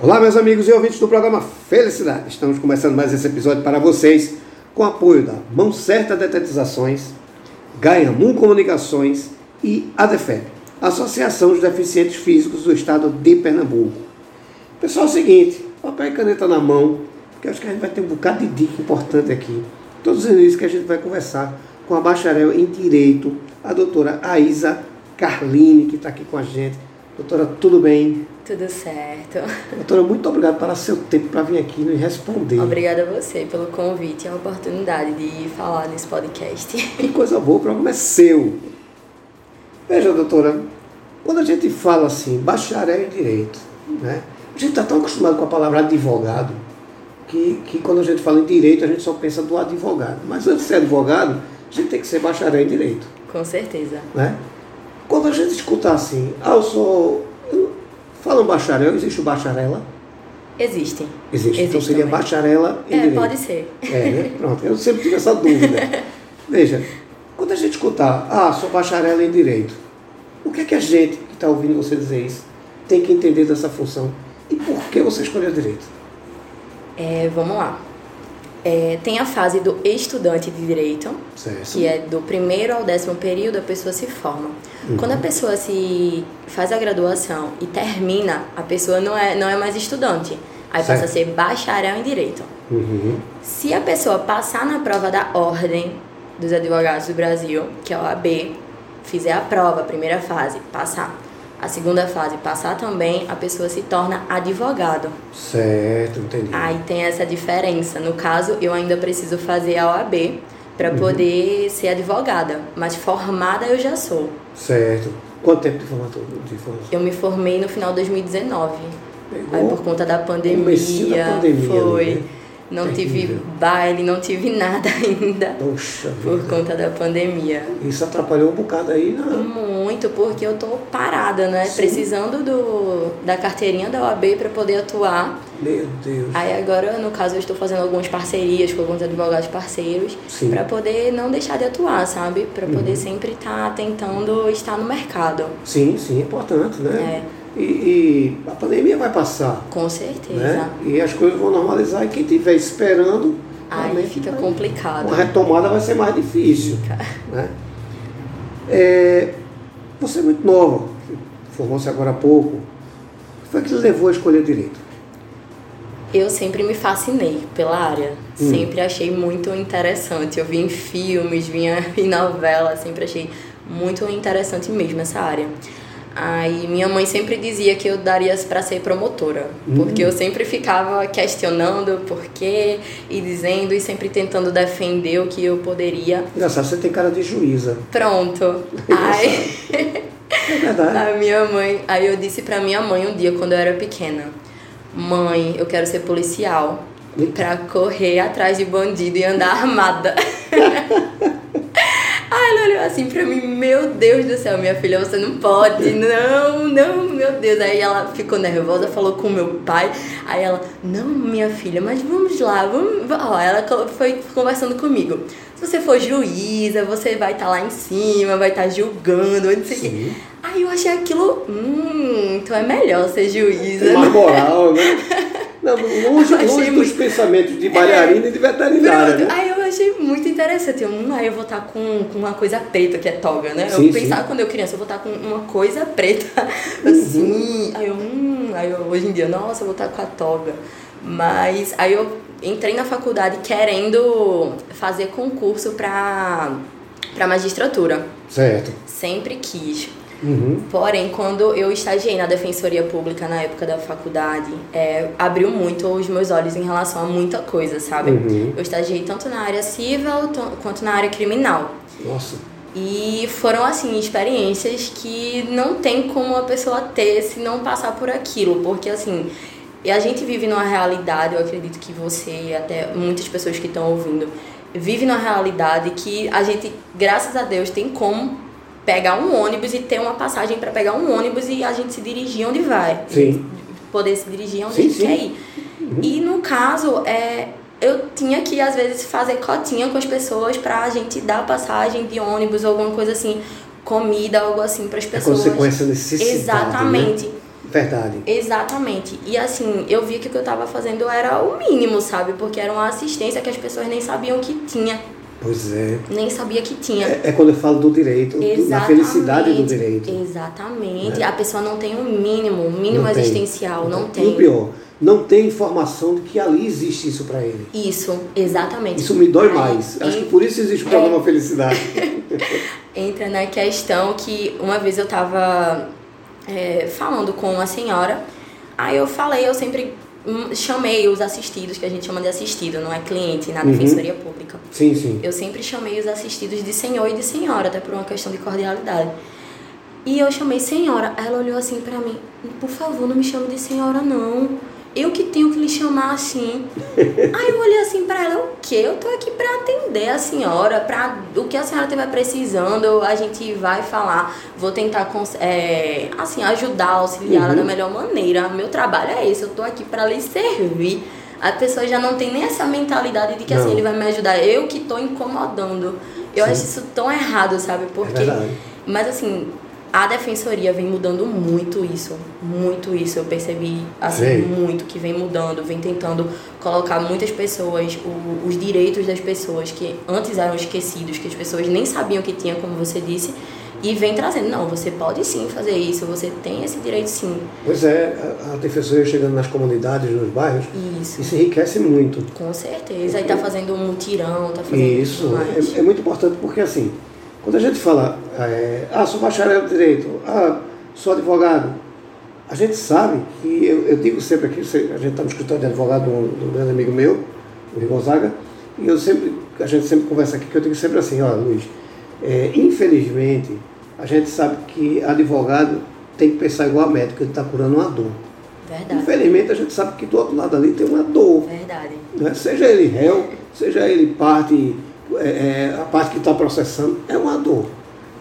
Olá, meus amigos e ouvintes do programa Felicidade. Estamos começando mais esse episódio para vocês com apoio da Mão Certa Detetizações, Ganhamun Comunicações e ADEFEP, Associação dos Deficientes Físicos do Estado de Pernambuco. Pessoal, é o seguinte, papel e caneta na mão, porque acho que a gente vai ter um bocado de dica importante aqui. Todos os inícios que a gente vai conversar com a bacharel em Direito, a doutora Aisa Carline, que está aqui com a gente. Doutora, tudo bem? Tudo certo. Doutora, muito obrigado pelo seu tempo para vir aqui e responder. Obrigada a você pelo convite e a oportunidade de falar nesse podcast. Que coisa boa, o programa é seu. Veja, doutora, quando a gente fala assim, bacharel em direito, né? A gente está tão acostumado com a palavra advogado que, que quando a gente fala em direito a gente só pensa do advogado. Mas antes de ser advogado, a gente tem que ser bacharel em direito. Com certeza. Né? Quando a gente escuta assim, ah, eu sou. Fala um bacharel, existe o bacharela? Existe. Existe. Existe então seria também. bacharela em É, direito. pode ser. É, né? Pronto, eu sempre tive essa dúvida. Veja, quando a gente escutar, ah, sou bacharela em direito, o que é que a gente que está ouvindo você dizer isso tem que entender dessa função? E por que você escolheu direito? É, vamos lá. É, tem a fase do estudante de direito, Certo. que é do primeiro ao décimo período a pessoa se forma. Quando a pessoa se faz a graduação e termina, a pessoa não é, não é mais estudante. Aí passa a Certo. ser bacharel em direito. Uhum. Se a pessoa passar na prova da Ordem dos Advogados do Brasil, que é a OAB, fizer a prova, a primeira fase, passar. A segunda fase, passar também, a pessoa se torna advogado. Certo, entendi. Aí tem essa diferença. No caso, eu ainda preciso fazer a OAB para poder ser advogada, mas formada eu já sou. Certo. Quanto tempo de formação? Eu me formei no final de 2019. Pegou? Aí por conta da pandemia, da pandemia, foi. né? Não Terrível. tive baile, não tive nada ainda Poxa por vida. conta da pandemia. Isso atrapalhou um bocado aí na. Muito, porque eu tô parada, né? Sim. Precisando do, da carteirinha da OAB para poder atuar. Meu Deus. Aí agora, no caso, eu estou fazendo algumas parcerias com alguns advogados parceiros para poder não deixar de atuar, sabe? Para poder sempre estar tentando estar no mercado. Sim, sim, é importante, né? É. E, e a pandemia vai passar. Com certeza. Né? E as coisas vão normalizar e quem estiver esperando. Aí fica vai- complicado. Uma retomada vai ser mais difícil. Fica. Né? É, você é muito nova, formou-se agora há pouco. O que foi que lhe levou a escolher direito? Eu sempre me fascinei pela área. Hum. Sempre achei muito interessante. Eu vi em filmes, vinha em novela, sempre achei muito interessante mesmo essa área. Aí minha mãe sempre dizia que eu daria para ser promotora, porque eu sempre ficava questionando por quê e dizendo e sempre tentando defender o que eu poderia. Engraçado, você tem cara de juíza. Pronto. Aí É verdade. a minha mãe, aí eu disse pra minha mãe um dia quando eu era pequena: "Mãe, eu quero ser policial pra correr atrás de bandido e andar armada". Ela olhou assim pra mim, meu Deus do céu, minha filha, você não pode, não, não, meu Deus. Aí ela ficou nervosa, falou com meu pai. Aí ela, não, minha filha, mas vamos lá, vamos. Ó, ela foi conversando comigo. Se você for juíza, você vai estar lá em cima, vai estar julgando, não sei o quê. Aí eu achei aquilo, hum, então é melhor ser juíza. Tem mais moral, né? Não, longe, longe dos muito- pensamentos de bailarina e de veterinária. Pronto. Né? Aí eu achei muito interessante. Eu, hum, aí eu vou estar com, com uma coisa preta, que é toga, né? Sim, eu pensava sim. quando eu criança, eu vou estar com uma coisa preta, assim. Aí eu, hum, aí eu, hoje em dia, nossa, eu vou estar com a toga. Mas aí eu entrei na faculdade querendo fazer concurso pra, pra magistratura. Certo. Sempre quis. Uhum. Porém, quando eu estagiei na Defensoria Pública na época da faculdade, é, abriu muito os meus olhos em relação a muita coisa, sabe? Uhum. Eu estagiei tanto na área civil to- quanto na área criminal. Nossa. E foram, assim, experiências que não tem como a pessoa ter se não passar por aquilo. Porque, assim, e a gente vive numa realidade, eu acredito que você e até muitas pessoas que estão ouvindo, vive numa realidade que a gente, graças a Deus, tem como pegar um ônibus e ter uma passagem para pegar um ônibus e a gente se dirigir onde vai. Sim. Poder se dirigir onde Sim, a gente sim. quer ir. E no caso, é, eu tinha que às vezes fazer cotinha com as pessoas pra gente dar passagem de ônibus ou alguma coisa assim, comida, algo assim para as É pessoas. você conhece a necessidade. Exatamente. Né? Verdade. Exatamente. E assim, eu vi que o que eu estava fazendo era o mínimo, sabe? Porque era uma assistência que as pessoas nem sabiam que tinha. Pois é. Nem sabia que tinha. É, é quando eu falo do direito, da felicidade do direito. Exatamente. Né? A pessoa não tem o um mínimo, o um mínimo não existencial, tem. não, não tem. E o pior, não tem informação de que ali existe isso para ele. Isso, exatamente. Isso me dói mais. Acho que por isso existe o programa é... Felicidade. Entra na questão que uma vez eu estava é, falando com uma senhora, aí eu falei, eu sempre chamei os assistidos, que a gente chama de assistido, não é cliente na. Defensoria uhum. Pública. Sim, sim. Eu sempre chamei os assistidos de senhor e de senhora, até por uma questão de cordialidade. E eu chamei senhora. Ela olhou assim para mim: por favor, não me chame de senhora, não eu que tenho que lhe chamar assim. Aí eu olhei assim para ela, o quê? Eu tô aqui para atender a senhora, para o que a senhora estiver precisando, a gente vai falar, vou tentar é, assim ajudar, auxiliá-la uhum. da melhor maneira. Meu trabalho é esse, eu tô aqui para lhe servir. A pessoa já não tem nem essa mentalidade de que assim, não. assim ele vai me ajudar, eu que tô incomodando. Eu Sim. acho isso tão errado, sabe? Porque é mas assim, a defensoria vem mudando muito isso, muito isso. Eu percebi assim Sim. muito que vem mudando, vem tentando colocar muitas pessoas, o, os direitos das pessoas que antes eram esquecidos, que as pessoas nem sabiam que tinha, como você disse, e vem trazendo, não, você pode sim fazer isso, você tem esse direito sim. Pois é, a, defensoria chegando nas comunidades, nos bairros, isso, isso enriquece muito. Com certeza, aí tá fazendo um mutirão, tá fazendo Isso, é, é muito importante porque assim, quando a gente fala, é, ah, sou bacharel de direito, ah, sou advogado, a gente sabe que, eu, eu digo sempre aqui, a gente está no escritório de advogado de um, de um grande amigo meu, o Gonzaga, e eu sempre, a gente sempre conversa aqui, que eu digo sempre assim, olha Luiz, é, infelizmente, a gente sabe que advogado tem que pensar igual a médico, ele está curando uma dor. Verdade. Infelizmente, a gente sabe que do outro lado ali tem uma dor. Verdade. Né? Seja ele réu, seja ele parte é, é, a parte que está processando é uma dor.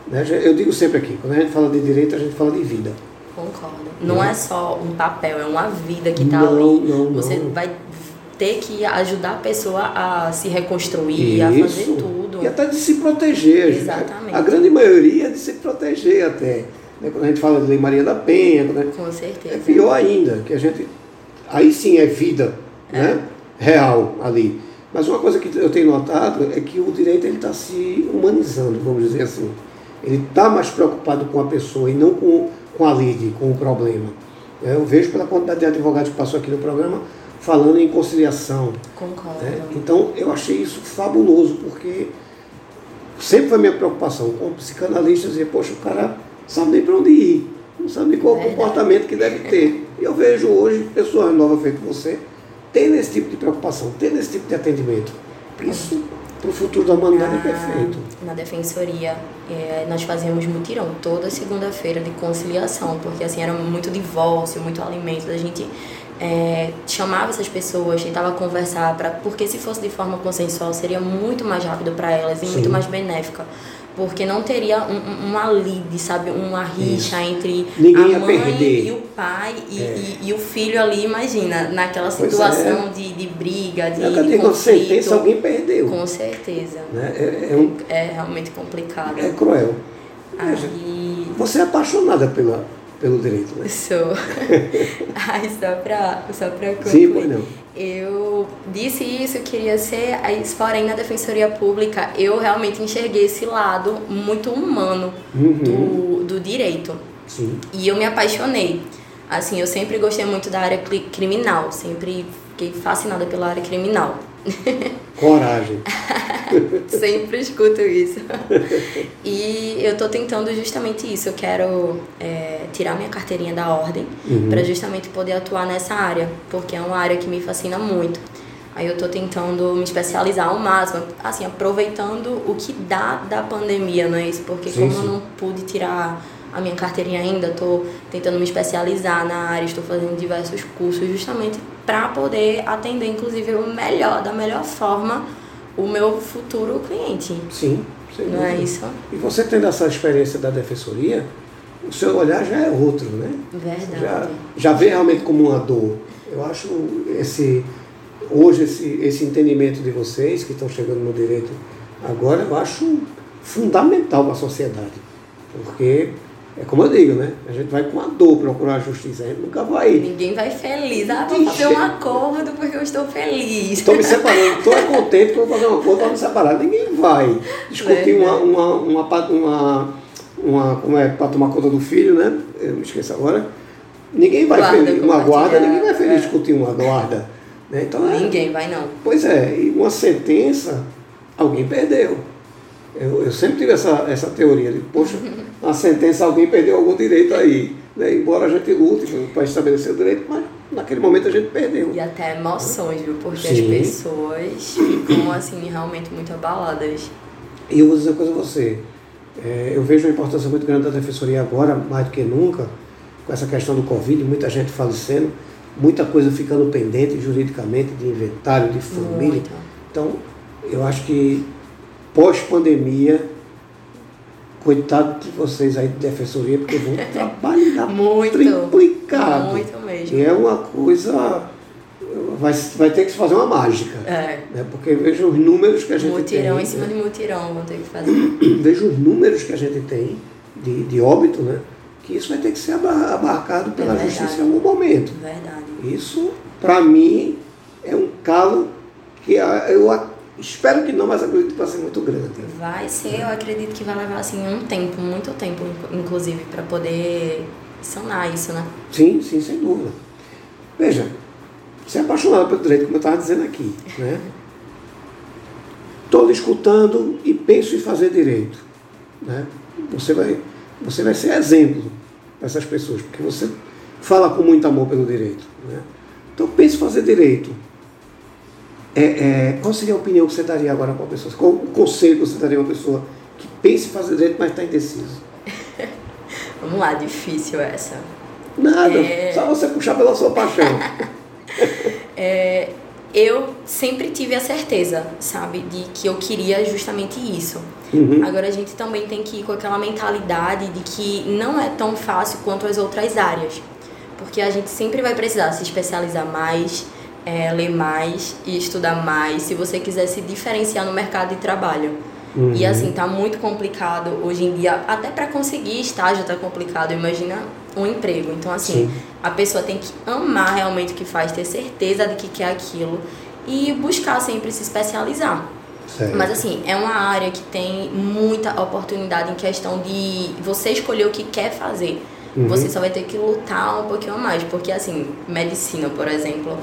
Né? Eu digo sempre aqui, quando a gente fala de direito, a gente fala de vida. Concordo. Não, não é só um papel, é uma vida que está ali. Não, Você não. vai ter que ajudar a pessoa a se reconstruir, Isso. a fazer tudo. E até de se proteger. Exatamente. A grande maioria é de se proteger até. Né? Quando a gente fala de Lei Maria da Penha. Né? Com certeza. É pior ainda, que a gente. Aí sim é vida é. Né? real ali. Mas uma coisa que eu tenho notado é que o direito está se humanizando, vamos dizer assim. Ele está mais preocupado com a pessoa e não com, com a lide, com o problema. É, eu vejo pela quantidade de advogados que passou aqui no programa falando em conciliação. Concordo. Né? Então eu achei isso fabuloso, porque sempre foi minha preocupação com psicanalistas dizer, poxa, o cara sabe nem para onde ir, não sabe nem qual o comportamento que deve ter. E eu vejo hoje pessoas novas feito você tendo esse tipo de preocupação, tendo esse tipo de atendimento. Isso, para o futuro da humanidade, é perfeito. Na defensoria, é, nós fazíamos mutirão toda segunda-feira de conciliação, porque assim era muito divórcio, muito alimento. A gente é, chamava essas pessoas, tentava conversar, pra, porque se fosse de forma consensual seria muito mais rápido para elas e Sim. muito mais benéfica porque não teria um, uma lead, sabe, uma rixa Isso. entre Ninguém a mãe perder. e o pai e, é. e, e, o filho ali, imagina, naquela situação é. de, de briga, de, é, de conflito. sentença alguém perdeu. Com certeza. Né? É, é, um, é, realmente complicado. É cruel. Aí... Você é apaixonada pela, pelo direito, né? Sou. Ai, só pra, só pra concluir. Sim, pois não eu disse isso, queria ser, porém na Defensoria Pública eu realmente enxerguei esse lado muito humano uhum. do, do direito. Sim. E eu me apaixonei. Assim, eu sempre gostei muito da área criminal, sempre fiquei fascinada pela área criminal. Coragem. Sempre escuto isso. E eu estou tentando justamente isso. Eu quero é, tirar minha carteirinha da ordem uhum. para justamente poder atuar nessa área, porque é uma área que me fascina muito. Aí eu estou tentando me especializar ao máximo, assim, aproveitando o que dá da pandemia, não é isso? Porque sim, como sim. eu não pude tirar a minha carteirinha ainda, estou tentando me especializar na área, estou fazendo diversos cursos justamente para poder atender, inclusive, o melhor, da melhor forma, o meu futuro cliente. Sim, Não é isso? E você tendo essa experiência da defensoria, o seu olhar já é outro, né? Verdade. Já, já vê realmente como uma dor. Eu acho esse hoje esse, esse entendimento de vocês que estão chegando no direito agora, eu acho fundamental para a sociedade. Porque é como eu digo, né? A gente vai com a dor procurar a justiça, a gente nunca vai. Ninguém vai feliz. Ah, vou fazer um acordo porque eu estou feliz. Estou me separando, estou contente que vou fazer um acordo para me separar. Ninguém vai discutir uma, uma, uma, uma, uma, como é, para tomar conta do filho, né? Eu me esqueço agora. Ninguém vai Guarda feliz, uma guarda, ninguém vai feliz é. discutir uma guarda. Né? Então, é- Ninguém vai não. Pois é, e uma sentença, alguém perdeu. Eu, eu sempre tive essa, essa teoria de, poxa, a sentença alguém perdeu algum direito aí. Né? Embora a gente lute para estabelecer o direito, mas naquele momento a gente perdeu. E até emoções, viu? Porque Sim. as pessoas ficam assim realmente muito abaladas. E eu vou dizer uma coisa a você. É, eu vejo uma importância muito grande da defensoria agora, mais do que nunca, com essa questão do Covid, muita gente falecendo, muita coisa ficando pendente juridicamente, de inventário, de família. Muito. Então, eu acho que pós-pandemia, coitado de vocês aí de defensoria, porque vão trabalhar Muito. triplicado. Muito mesmo. E é uma coisa. Vai, vai ter que se fazer uma mágica. É. Né? Porque vejo os números que a gente Mutirão tem. em cima né? de mutirão vão ter que fazer. Vejo os números que a gente tem de, de óbito, né? Que isso vai ter que ser aba- abarcado pela É justiça em algum momento. Verdade. Isso, para mim, é um calo que eu a- espero que não, mas acredito que vai ser muito grande. Vai ser, eu acredito que vai levar assim um tempo, muito tempo, inclusive, para poder sanar isso, né? Sim, sim, sem dúvida. Veja, você é apaixonado pelo direito, como eu estava dizendo aqui. Né? Estou escutando e penso em fazer direito. Né? Você, vai, você vai ser exemplo para essas pessoas, porque você fala com muito amor pelo direito. Né? Então pense em fazer direito. É, é, qual seria a opinião que você daria agora para uma pessoa? Qual o conselho que você daria a uma pessoa que pense em fazer direito, mas está indeciso? Vamos lá, difícil essa. Nada, É. só você puxar pela sua paixão. É, eu sempre tive a certeza, sabe, de que eu queria justamente isso. Uhum. Agora a gente também tem que ir com aquela mentalidade de que não é tão fácil quanto as outras áreas. Porque a gente sempre vai precisar se especializar mais, é, ler mais e estudar mais se você quiser se diferenciar no mercado de trabalho. Uhum. E assim, tá muito complicado hoje em dia, até para conseguir estágio tá complicado, imagina um emprego. Então assim, Sim. a pessoa tem que amar realmente o que faz, ter certeza de que quer aquilo e buscar sempre se especializar. Certo. Mas assim, é uma área que tem muita oportunidade em questão de você escolher o que quer fazer. Uhum. Você só vai ter que lutar um pouquinho a mais, porque assim, medicina, por exemplo,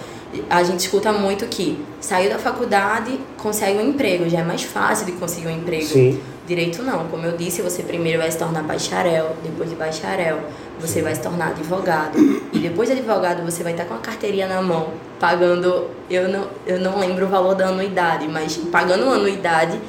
a gente escuta muito que saiu da faculdade, consegue um emprego, já é mais fácil de conseguir um emprego. Sim. Direito não, como eu disse, você primeiro vai se tornar bacharel, depois de bacharel você vai se tornar advogado e depois de advogado você vai estar com a carteirinha na mão, pagando, eu não, eu não lembro o valor da anuidade, mas pagando uma anuidade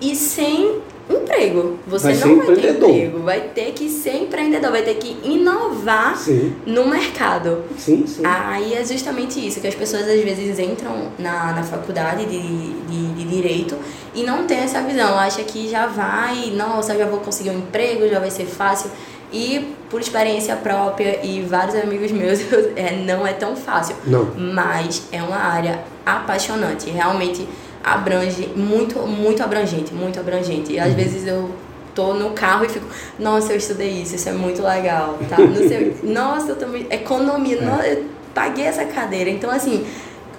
e sem emprego. Você Vai não vai ter emprego, vai ter que ser empreendedor, vai ter que inovar Sim, no mercado. sim, sim. Aí é justamente isso, que as pessoas às vezes entram na, na faculdade de, de, de Direito e não tem essa visão, acha que já vai, nossa, já vou conseguir um emprego, já vai ser fácil. E por experiência própria e vários amigos meus, é, não é tão fácil. Não. Mas é uma área apaixonante, realmente abrange, muito, muito abrangente, muito abrangente. E às vezes eu tô no carro e fico, nossa, eu estudei isso, isso é muito legal, tá? Não sei, nossa, eu também, economia, nossa, eu paguei essa cadeira. Então, assim,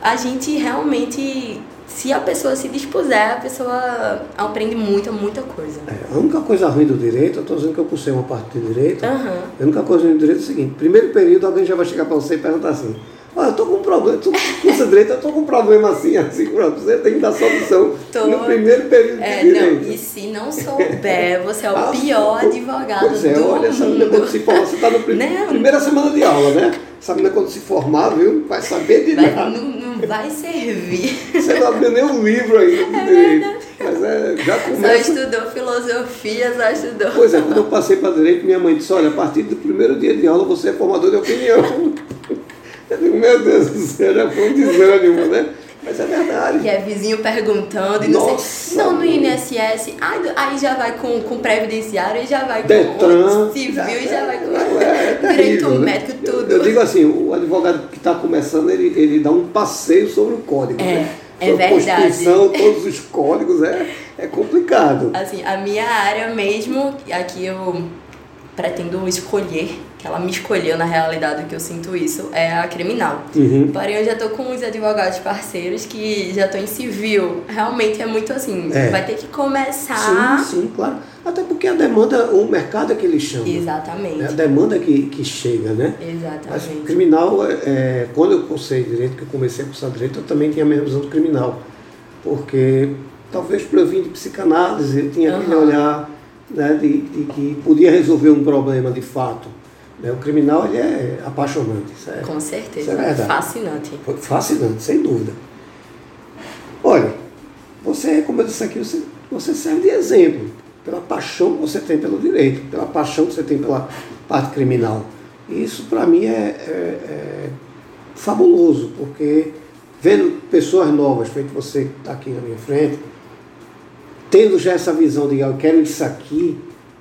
a gente realmente, se a pessoa se dispuser, a pessoa aprende muita, muita coisa. É, a única coisa ruim do direito, eu estou dizendo que eu cursei uma parte de direito, Aham. a única coisa ruim do direito é o seguinte, primeiro período alguém já vai chegar para você e perguntar assim, olha, eu estou com um problema, tu cursa direito, eu estou com um problema assim, assim, pronto, você tem que dar solução Tô- no primeiro período de É, direito. não, e se não souber, você é o Ah, pior advogado Pois é, do olha, essa menina quando mundo. se forma, você está na Não. primeira semana de aula, né? Essa menina quando se formar, viu, vai saber de Vai- nada. não, não vai servir. Você não abriu nem um livro aí de direito. Mas é, já Só começa. estudou filosofia, só estudou. Pois é, quando eu passei para direito, minha mãe disse, olha, a partir do primeiro dia de aula você é formador de opinião. Eu digo, meu Deus do céu, já foi um desânimo, né? Mas é verdade. E é vizinho perguntando, e não Nossa, sei. Não, no. INSS, aí, já vai com, com previdenciário, e já vai com Detran. civil, e já vai com é, é direito terrível, né? médico, Eu- tudo. Eu, digo assim, o advogado que está começando, ele, ele dá um passeio sobre o código. É, né? é Sobre verdade. Constituição, todos os códigos, é, é complicado. Assim, a minha área mesmo, aqui eu pretendo escolher, ela me escolheu na realidade, que eu sinto isso, é a criminal. Uhum. Porém, eu já tô com uns advogados parceiros que já tô em civil. Realmente é muito assim, É. vai ter que começar. Sim, sim, claro. Até porque a demanda, o mercado é que ele chama. Exatamente. É a demanda que, que chega, né? Mas Exatamente. criminal, é, é, quando eu cursei direito, que eu comecei a cursar direito, eu também tinha a mesma visão do criminal. Porque talvez por eu vir de psicanálise, eu tinha aquele Aham. olhar né, de, de que podia resolver um problema de fato. Né? O criminal ele é apaixonante. Isso é, Com certeza. Isso é verdade. Fascinante. fascinante, sem dúvida. Olha, você, como eu disse aqui, você, você serve de exemplo pela paixão que você tem pelo direito, pela paixão que você tem pela parte criminal. E isso, para mim, é, é- é fabuloso, porque vendo pessoas novas, feito você que está aqui na minha frente, tendo já essa visão de "Ah, eu quero isso aqui,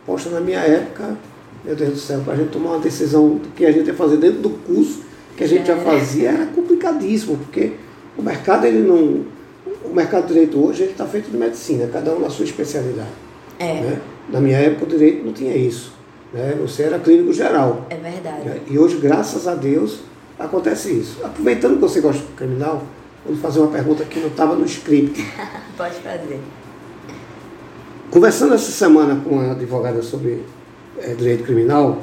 poxa, na minha época, meu Deus do céu, para a gente tomar uma decisão do que a gente ia fazer dentro do curso que a gente já É. fazia era complicadíssimo, porque o mercado ele não. O mercado de direito hoje está feito de medicina, cada um na sua especialidade. É, né? Na minha época o direito não tinha isso. Né? Você era clínico geral. é verdade. né? E hoje, graças a Deus, acontece isso. Aproveitando que você gosta do criminal, vou fazer uma pergunta que não estava no script. Pode fazer. Conversando essa semana com uma advogada sobre eh, direito criminal,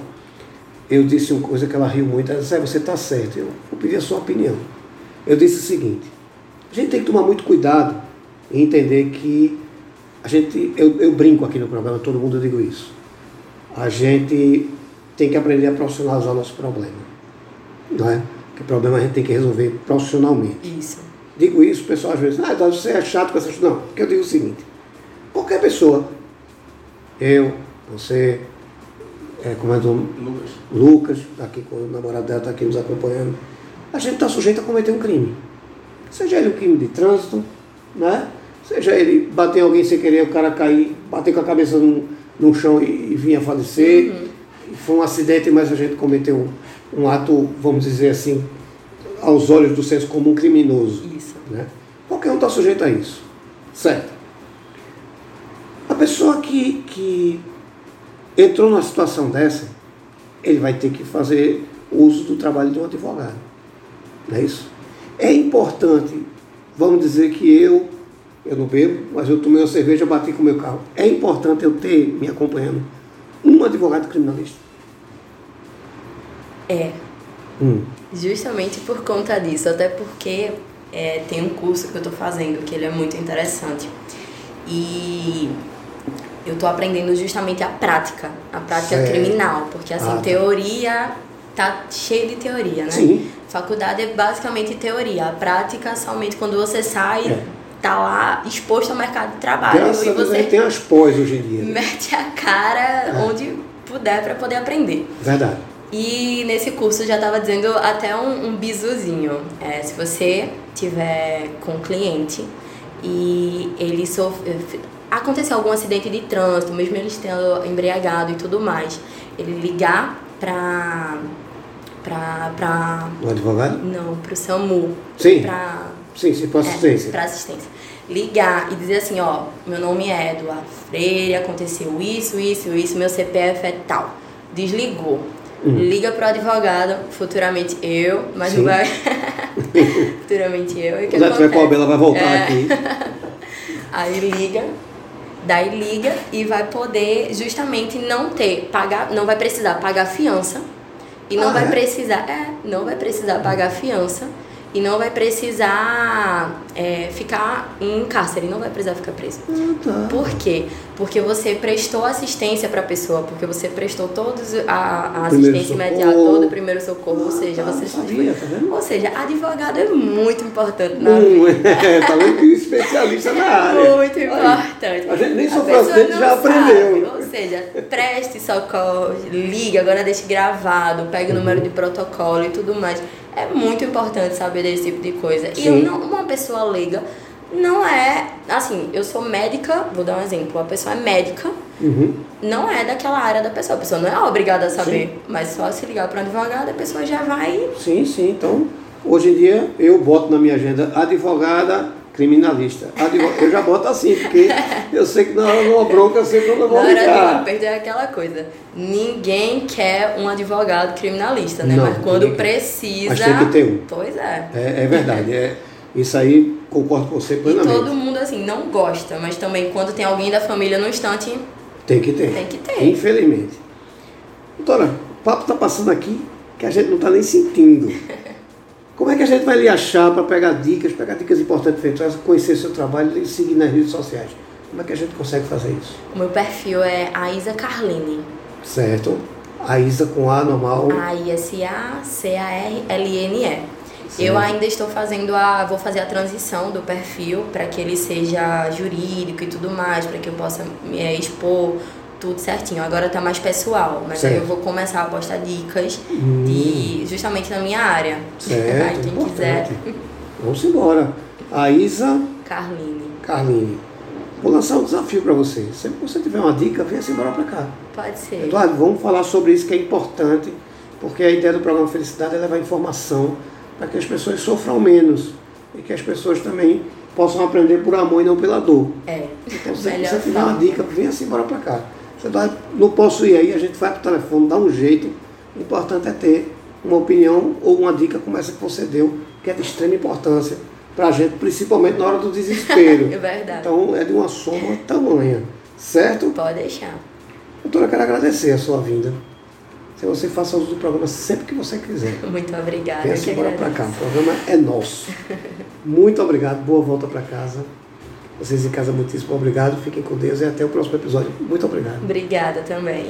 eu disse uma coisa que ela riu muito. Ela disse, "É, você está certo, eu vou pedir a sua opinião. Eu disse o seguinte, a gente tem que tomar muito cuidado em entender que a gente, eu, eu brinco aqui no programa, todo mundo eu digo isso. A gente tem que aprender a profissionalizar o nosso problema. Não é? Porque problema a gente tem que resolver profissionalmente. Isso. Digo isso, o pessoal às vezes, ah, você é chato com essas Não, porque eu digo o seguinte, qualquer pessoa, eu, você, é, como é? Lucas. Lucas, tá aqui com o namorado dela, está aqui nos acompanhando, a gente está sujeito a cometer um crime. Seja ele um crime de trânsito, né? seja ele bater em alguém sem querer, o cara cair, bater com a cabeça no, no chão e, e vir a falecer. E Foi um acidente, mas a gente cometeu um, um ato, vamos dizer assim, aos olhos do senso comum criminoso. Isso. Né? Qualquer um está sujeito a isso. Certo? A pessoa que, que entrou numa situação dessa, ele vai ter que fazer uso do trabalho de um advogado. Não é isso? É importante, vamos dizer que eu, eu não bebo, mas eu tomei uma cerveja e bati com o meu carro. É importante eu ter me acompanhando um advogado criminalista. É. Hum. Justamente por conta disso, até porque é, tem um curso que eu tô fazendo que ele é muito interessante. E eu tô aprendendo justamente a prática, a prática Certo. criminal, porque assim, Ah, tá. teoria tá cheio de teoria, né? Sim. Faculdade é basicamente teoria, a prática somente quando você sai, É. tá lá exposto ao mercado de trabalho Graças e a Deus a você gente tem as pós hoje em dia. né? mete a cara É. onde puder para poder aprender. Verdade. E nesse curso já estava dizendo até um, um bisuzinho. É, se você tiver com um cliente e ele sofre, aconteceu algum acidente de trânsito, mesmo ele estando embriagado e tudo mais, ele ligar pra. pra. pra. O advogado? não, pro SAMU. Sim. Pra, Sim, sim, para assistência. é, pra assistência. Ligar e dizer assim, ó, meu nome é Eduardo Freire, aconteceu isso, isso, isso, meu CPF é tal. Desligou. Hum. Liga pro advogado, futuramente eu, mas não vai. futuramente eu. E o que Quando ela tiver pobre, ela vai voltar É. aqui. Aí liga, daí liga e vai poder justamente não ter, pagar, não vai precisar pagar fiança e não Ah, vai é? precisar, é, não vai precisar pagar fiança e não vai precisar é, ficar em cárcere, não vai precisar ficar preso. Ah, tá. Por quê? Porque você prestou assistência para a pessoa, porque você prestou todos a, a assistência imediata, todo o primeiro socorro, ou seja, Ah, você não sabia, tá vendo? ou seja, advogado é muito importante na Hum, vida. é, tá vendo que especialista na área. Muito importante. A gente nem sofreu pessoa acidente já sabe, aprendeu. Ou seja, preste socorro, liga, agora deixe gravado, pegue o Uhum. número de protocolo e tudo mais. É muito importante saber desse tipo de coisa. E Sim. eu não, uma pessoa leiga não é. Assim, eu sou médica, vou dar um exemplo. A pessoa é médica, Uhum. não é daquela área da pessoa. A pessoa não é obrigada a saber. Mas só se ligar para um advogado, a pessoa já vai. Sim, sim. Então, hoje em dia, eu boto na minha agenda advogada criminalista. Eu já boto assim, porque eu sei que na hora de uma bronca eu sei que eu não vou Na hora de ligar. uma perda é aquela coisa. Ninguém quer um advogado criminalista, né? Não, Mas quando precisa. Mas tem que ter um. Pois é. É, é verdade. É, isso aí concordo com você E plenamente. todo mundo, assim, não gosta, mas também quando tem alguém da família no instante, Tem que ter. Tem que ter. Infelizmente. Doutora, o papo está passando aqui que a gente não está nem sentindo. Como é que a gente vai lhe achar para pegar dicas, pegar dicas importantes feitas, conhecer seu trabalho e seguir nas redes sociais? Como é que a gente consegue fazer isso? o meu perfil é Aisa Carline. Certo? A Isa com A normal. A-I-S-A-C-A-R-L-N-E. Eu ainda estou fazendo a. Vou fazer a transição do perfil para que ele seja jurídico e tudo mais, para que eu possa me eh, expor tudo certinho. Agora tá mais pessoal, mas aí Certo. eu vou começar a postar dicas Hum. de justamente na minha área. Certo, Aí quem quiser. Vamos embora. A Isa Carline. Carline. Vou lançar um desafio para você. Sempre que você tiver uma dica, venha-se embora para cá. Pode ser. Eduardo, vamos falar sobre isso que é importante, porque a ideia do programa Felicidade é levar informação para que as pessoas sofram menos e que as pessoas também possam aprender por amor e não pela dor. É. Então, se você tiver uma dica, venha assim embora para cá. Você não posso ir aí, a gente vai para o telefone, dá um jeito. O importante é ter uma opinião ou uma dica como essa que você deu, que é de extrema importância para a gente, principalmente na hora do desespero. É verdade. Então é de uma soma tamanha, certo? Pode deixar. Doutora, eu quero agradecer a sua vinda. Se você faça uso do programa sempre que você quiser. Muito obrigada. Venha embora para cá. O programa é nosso. Muito obrigado. Boa volta para casa. Vocês em casa, muitíssimo obrigado. Fiquem com Deus e até o próximo episódio. Muito obrigado. Obrigada também.